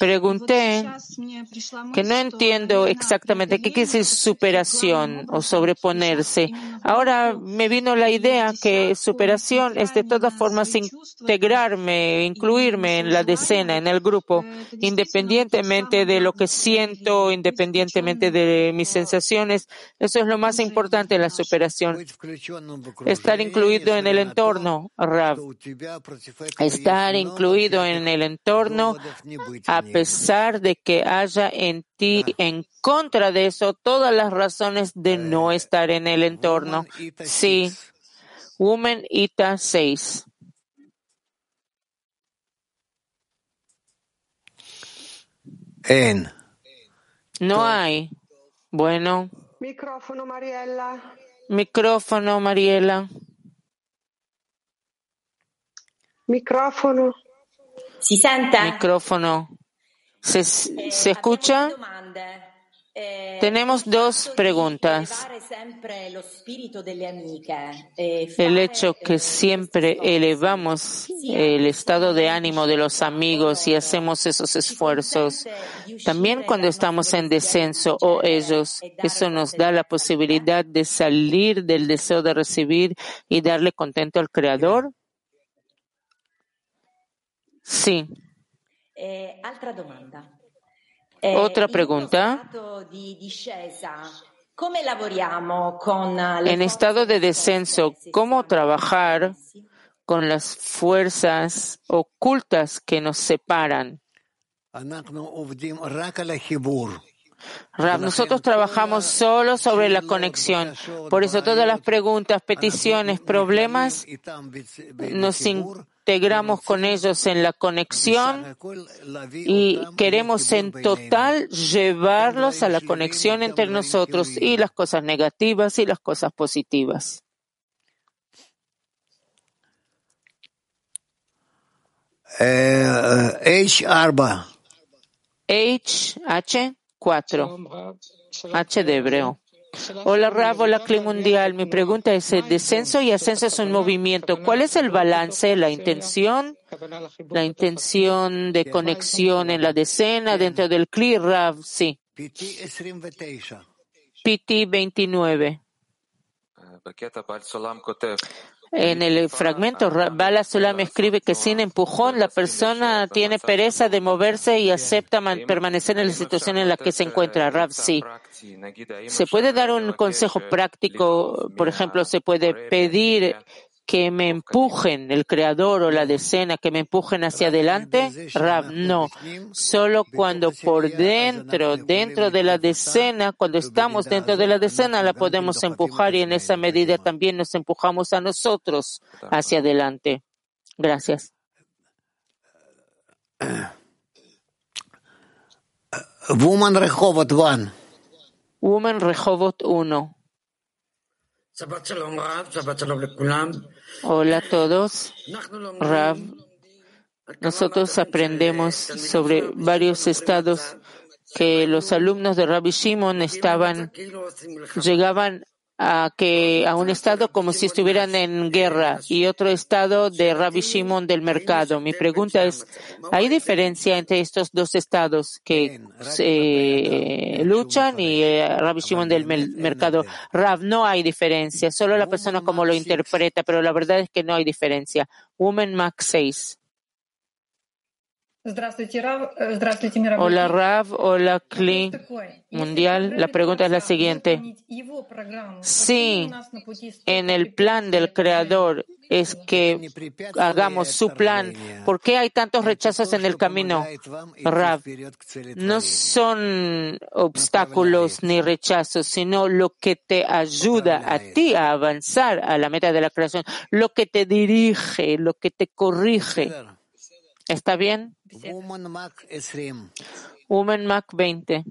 pregunté que no entiendo exactamente qué es superación o sobreponerse. Ahora me vino la idea que superación es de todas formas integrarme, incluirme en la decena, en el grupo, independientemente de lo que siento, independientemente de mis sensaciones. Eso es lo más importante, la superación Estar incluido en el entorno, Rab. Estar incluido en el entorno a pesar de que haya en ti en contra de eso todas las razones de no estar en el entorno. Sí. Woman Ita 6. En. No hay. Bueno. Micrófono, Mariela. Micrófono, Mariela. Microfono. Si sente? Micrófono. ¿Se, se escucha? Eh, Tenemos dos preguntas. El hecho que siempre elevamos el estado de ánimo de los amigos y hacemos esos esfuerzos, también cuando estamos en descenso o ellos, eso nos da la posibilidad de salir del deseo de recibir y darle contento al Creador. Sí. Eh, altra domanda. Otra pregunta. En estado de descenso, ¿cómo trabajar con las fuerzas ocultas que nos separan? Nosotros trabajamos solo sobre la conexión. Por eso todas las preguntas, peticiones, problemas nos, integramos con ellos en la conexión y queremos en total llevarlos a la conexión entre nosotros y las cosas negativas y las cosas positivas. H4. H, H, 4. H de hebreo. Hola Rab, hola Cli Mundial. Mi pregunta es, ¿el descenso y ascenso es un movimiento? ¿Cuál es el balance, la intención? La intención de conexión en la decena dentro del Kli Rab, sí. PT 29. En el fragmento, Bala Sulam escribe que sin empujón la persona tiene pereza de moverse y acepta permanecer en la situación en la que se encuentra. Rav, sí. ¿Se puede dar un consejo práctico? Por ejemplo, se puede pedir que me empujen el creador o la decena, que me empujen hacia adelante? Rab, no. Solo cuando por dentro, dentro de la decena, cuando estamos dentro de la decena, la podemos empujar y en esa medida también nos empujamos a nosotros hacia adelante. Gracias. Woman Rehovot 1. Woman Rehovot 1. Hola a todos. Rav, nosotros aprendemos sobre varios estados que los alumnos de Rabbi Shimon estaban, llegaban a que a un estado como si estuvieran en guerra y otro estado de Rabbi Shimon del mercado. Mi pregunta es, ¿hay diferencia entre estos dos estados que eh, luchan y eh, Rabbi Shimon del mercado? Rav, no hay diferencia, solo la persona como lo interpreta, pero la verdad es que no hay diferencia. Woman Max 6. Hola Rav, hola Kli Mundial. La pregunta es la siguiente. Si en el plan del Creador es que hagamos su plan, ¿por qué hay tantos rechazos en el camino? Rav, no son obstáculos ni rechazos, sino lo que te ayuda a ti a avanzar a la meta de la creación, lo que te dirige, lo que te corrige. ¿Está bien? Woman Mac 20. Woman Mac 20.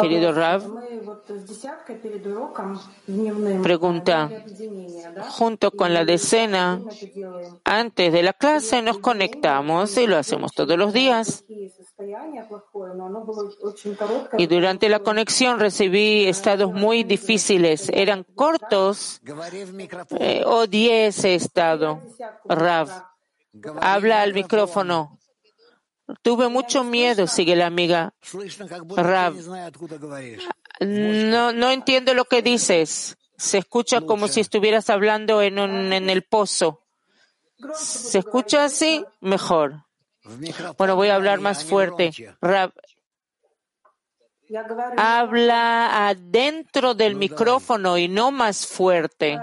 Querido Rav, pregunta, junto con la decena, antes de la clase nos conectamos y lo hacemos todos los días. Y durante la conexión recibí estados muy difíciles, eran cortos, eh, odié ese estado. Rav, habla al micrófono. Tuve mucho miedo, sigue la amiga. Rav, no, no entiendo lo que dices. Se escucha como si estuvieras hablando en, un, en el pozo. ¿Se escucha así? Mejor. Bueno, voy a hablar más fuerte. Habla adentro del micrófono y no más fuerte.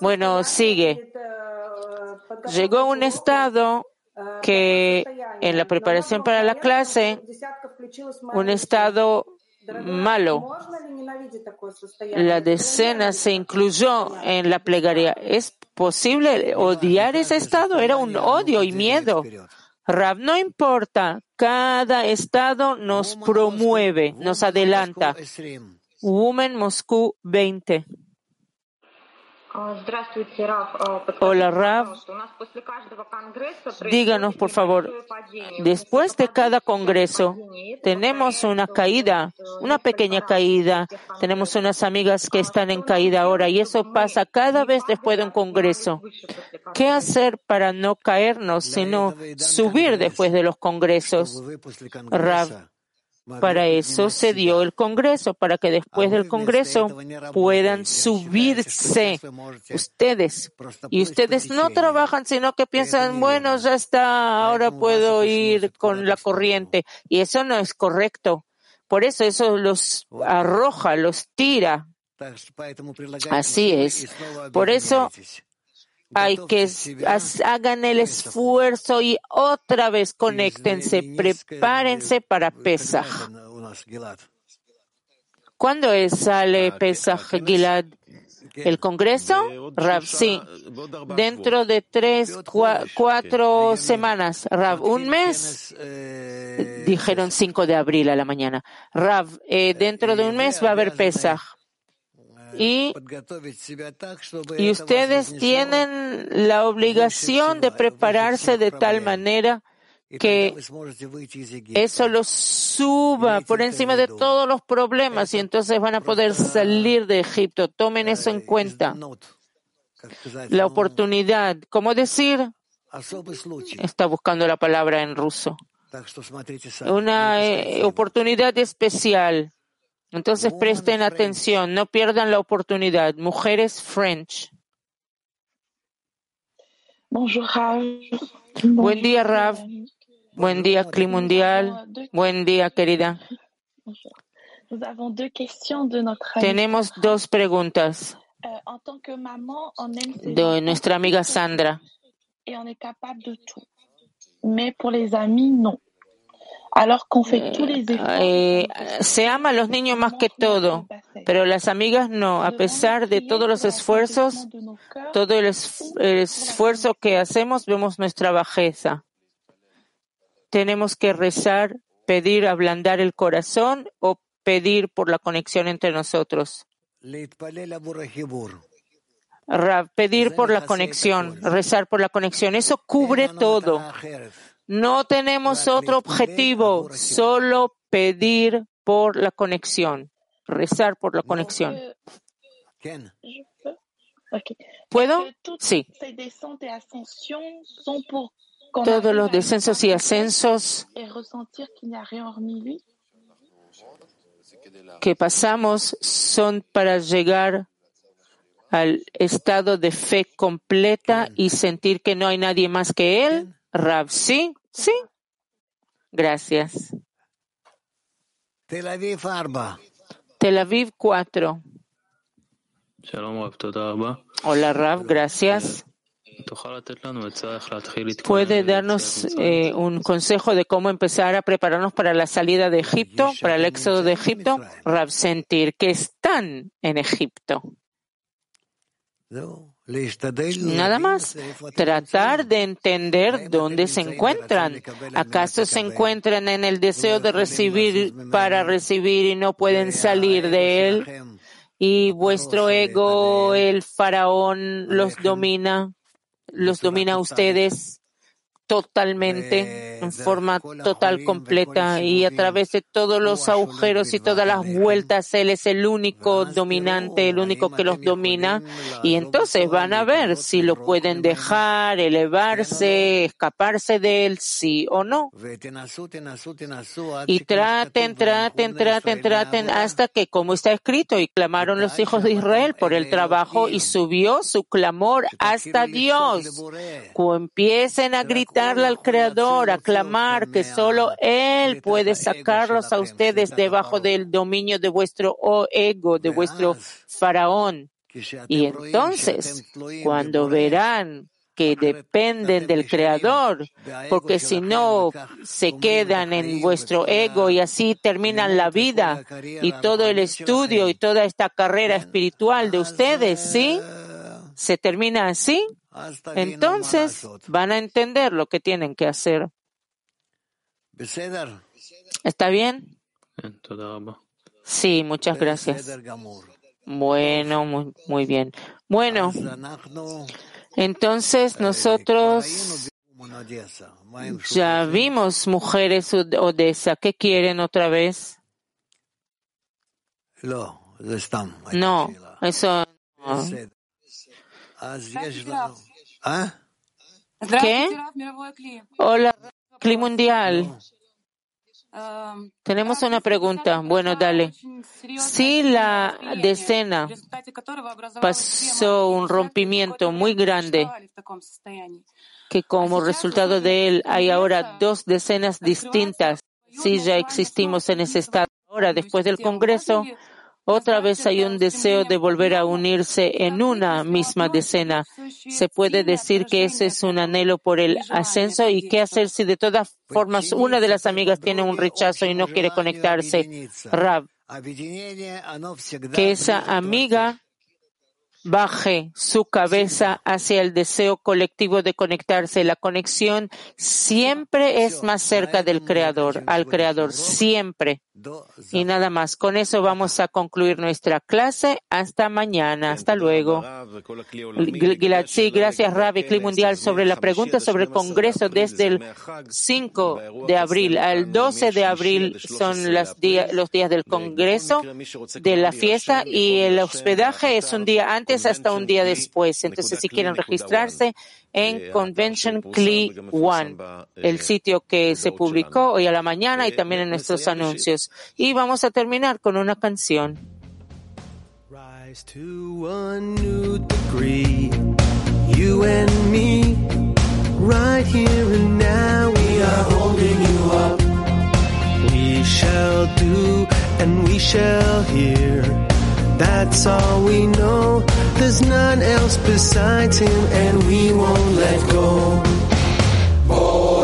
Bueno, sigue. Llegó un estado que en la preparación para la clase, un estado malo. La decena se incluyó en la plegaria. ¿Es posible odiar ese estado? Era un odio y miedo. Rab, no importa, cada estado nos promueve, nos adelanta. Woman Moscú 20. Hola, Rav. Díganos, por favor, después de cada congreso tenemos una caída, una pequeña caída. Tenemos unas amigas que están en caída ahora y eso pasa cada vez después de un congreso. ¿Qué hacer para no caernos, sino subir después de los congresos? Rav, para eso se dio el Congreso, para que después del Congreso puedan subirse ustedes. Y ustedes no trabajan, sino que piensan, bueno, ya está, ahora puedo ir con la corriente. Y eso no es correcto. Por eso eso los arroja, los tira. Así es. Por eso hay que hagan el esfuerzo y otra vez conéctense, prepárense para Pesach. ¿Cuándo es, sale Pesach Gilad? ¿El Congreso? Rab, sí. Dentro de tres, cuatro semanas. Rab, ¿un mes? Dijeron 5 de abril a la mañana. Rab, eh, dentro de un mes va a haber Pesach. Y, ustedes tienen la obligación de prepararse de tal manera que eso los suba por encima de todos los problemas y entonces van a poder salir de Egipto. Tomen eso en cuenta. La oportunidad, ¿cómo decir? Está buscando la palabra en ruso. Una eh, oportunidad especial. Entonces presten atención, no pierdan la oportunidad. Mujeres French. Buen día, Rav. Buen día, Cli Mundial. Buen día, querida. Tenemos dos preguntas de nuestra amiga Sandra. Eh, se ama a los niños más que todo, pero las amigas no. A pesar de todos los esfuerzos, todo el, el esfuerzo que hacemos, vemos nuestra bajeza. Tenemos que rezar, pedir ablandar el corazón o pedir por la conexión entre nosotros. Pedir por la conexión, rezar por la conexión, eso cubre todo. No tenemos otro objetivo, solo pedir por la conexión, rezar por la conexión. ¿Puedo? Sí. Todos los descensos y ascensos que pasamos son para llegar al estado de fe completa y sentir que no hay nadie más que Él. Rab, sí, sí. Gracias. Tel Aviv 4. Tel Aviv 4. Hola Rab, gracias. ¿Puede darnos eh, un consejo de cómo empezar a prepararnos para la salida de Egipto, para el éxodo de Egipto? Rab, sentir que están en Egipto. Nada más, tratar de entender dónde se encuentran. ¿Acaso se encuentran en el deseo de recibir para recibir y no pueden salir de él? Y vuestro ego, el faraón, los domina, los domina a ustedes totalmente, en forma total, completa, y a través de todos los agujeros y todas las vueltas, Él es el único dominante, el único que los domina, y entonces van a ver si lo pueden dejar, elevarse, escaparse de Él, sí o no. Y traten, traten, traten, traten, hasta que, como está escrito, y clamaron los hijos de Israel por el trabajo, y subió su clamor hasta Dios. Empiecen a gritar, al Creador, a clamar que solo Él puede sacarlos a ustedes debajo del dominio de vuestro ego, de vuestro faraón. Y entonces, cuando verán que dependen del Creador, porque si no se quedan en vuestro ego y así terminan la vida y todo el estudio y toda esta carrera espiritual de ustedes, ¿sí? Se termina así, entonces van a entender lo que tienen que hacer. ¿Está bien? Sí, muchas gracias. Bueno, muy, muy bien. Bueno, entonces nosotros ya vimos mujeres de Odessa. ¿Qué quieren otra vez? No, eso no. ¿Qué? Hola, Cli Mundial. Tenemos una pregunta. Bueno, dale. Si la decena pasó un rompimiento muy grande, que como resultado de él hay ahora dos decenas distintas, si ya existimos en ese estado. Ahora después del Congreso, Otra vez hay un deseo de volver a unirse en una misma decena. Se puede decir que ese es un anhelo por el ascenso y qué hacer si de todas formas una de las amigas tiene un rechazo y no quiere conectarse. Rab, que esa amiga baje su cabeza hacia el deseo colectivo de conectarse. La conexión siempre es más cerca del Creador, al Creador, siempre. Y nada más. Con eso vamos a concluir nuestra clase. Hasta mañana. Hasta luego. Sí, gracias, Rabbi Cli Mundial, sobre la pregunta sobre el Congreso desde el 5 de abril al 12 de abril son días, los días del Congreso, de la fiesta, y el hospedaje es un día antes hasta un día después. Entonces, si quieren registrarse en Convention CLI One, el sitio que se publicó hoy a la mañana y también en nuestros anuncios. Y vamos a terminar con una canción. Rise to a new degree, you and me, right here and now we are holding you up. We shall do and we shall hear. That's all we know. There's none else besides him, and we won't let go. More